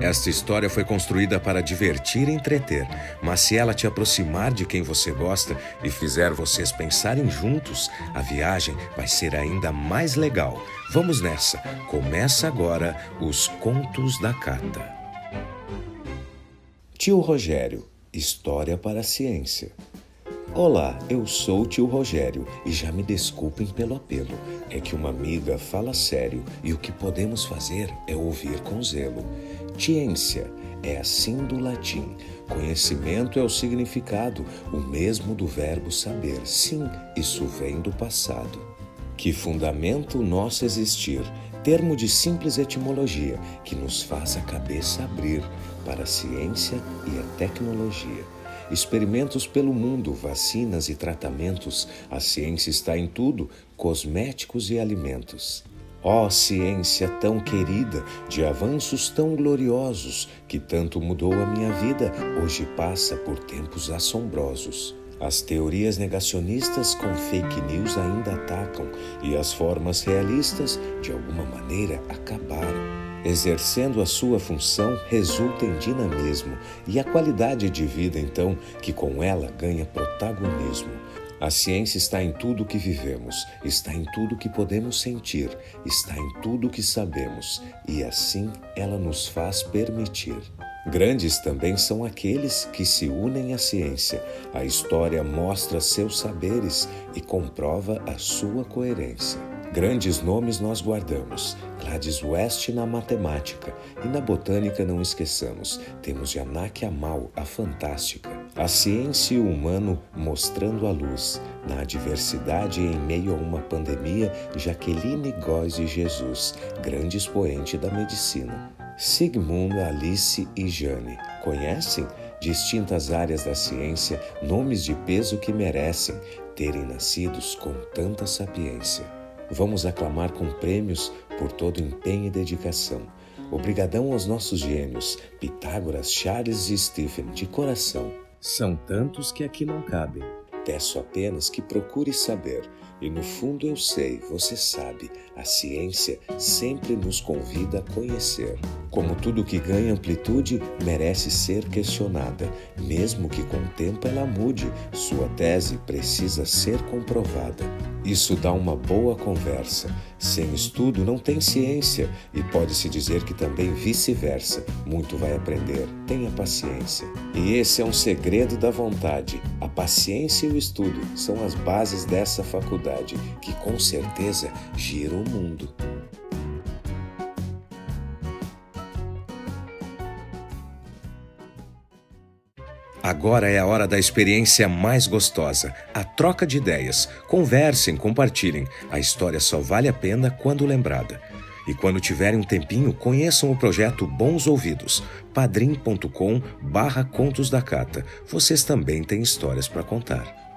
Esta história foi construída para divertir e entreter, mas se ela te aproximar de quem você gosta e fizer vocês pensarem juntos, a viagem vai ser ainda mais legal. Vamos nessa! Começa agora os Contos da Cata. Tio Rogério História para a Ciência. Olá, eu sou o tio Rogério e já me desculpem pelo apelo. É que uma amiga fala sério e o que podemos fazer é ouvir com zelo. Ciência é assim do latim. Conhecimento é o significado, o mesmo do verbo saber. Sim, isso vem do passado. Que fundamenta o nosso existir, termo de simples etimologia que nos faz a cabeça abrir para a ciência e a tecnologia. Experimentos pelo mundo, vacinas e tratamentos, a ciência está em tudo, cosméticos e alimentos. Ó oh, ciência tão querida, de avanços tão gloriosos, que tanto mudou a minha vida, hoje passa por tempos assombrosos. As teorias negacionistas com fake news ainda atacam e as formas realistas, de alguma maneira, acabaram exercendo a sua função, resulta em dinamismo e a qualidade de vida, então, que com ela ganha protagonismo. A ciência está em tudo que vivemos, está em tudo que podemos sentir, está em tudo que sabemos, e assim ela nos faz permitir. Grandes também são aqueles que se unem à ciência. A história mostra seus saberes e comprova a sua coerência. Grandes nomes nós guardamos. Gladys West na matemática e na botânica não esqueçamos. Temos Janak Amal, a fantástica. A ciência e o humano mostrando a luz. Na adversidade em meio a uma pandemia, Jaqueline Góes e Jesus, grande expoente da medicina. Sigmund, Alice e Jane. Conhecem? Distintas áreas da ciência, nomes de peso que merecem terem nascidos com tanta sapiência. Vamos aclamar com prêmios por todo empenho e dedicação. Obrigadão aos nossos gênios, Pitágoras, Charles e Stephen, de coração. São tantos que aqui não cabem. Peço apenas que procure saber e no fundo eu sei, você sabe, a ciência sempre nos convida a conhecer. Como tudo que ganha amplitude merece ser questionada, mesmo que com o tempo ela mude, sua tese precisa ser comprovada. Isso dá uma boa conversa. Sem estudo não tem ciência e pode-se dizer que também vice-versa. Muito vai aprender, tenha paciência. E esse é um segredo da vontade. A paciência e o estudo são as bases dessa faculdade que com certeza gira o mundo. Agora é a hora da experiência mais gostosa, a troca de ideias. Conversem, compartilhem. A história só vale a pena quando lembrada. E quando tiverem um tempinho, conheçam o projeto Bons Ouvidos, padrim.com barra Contos da Cata. Vocês também têm histórias para contar.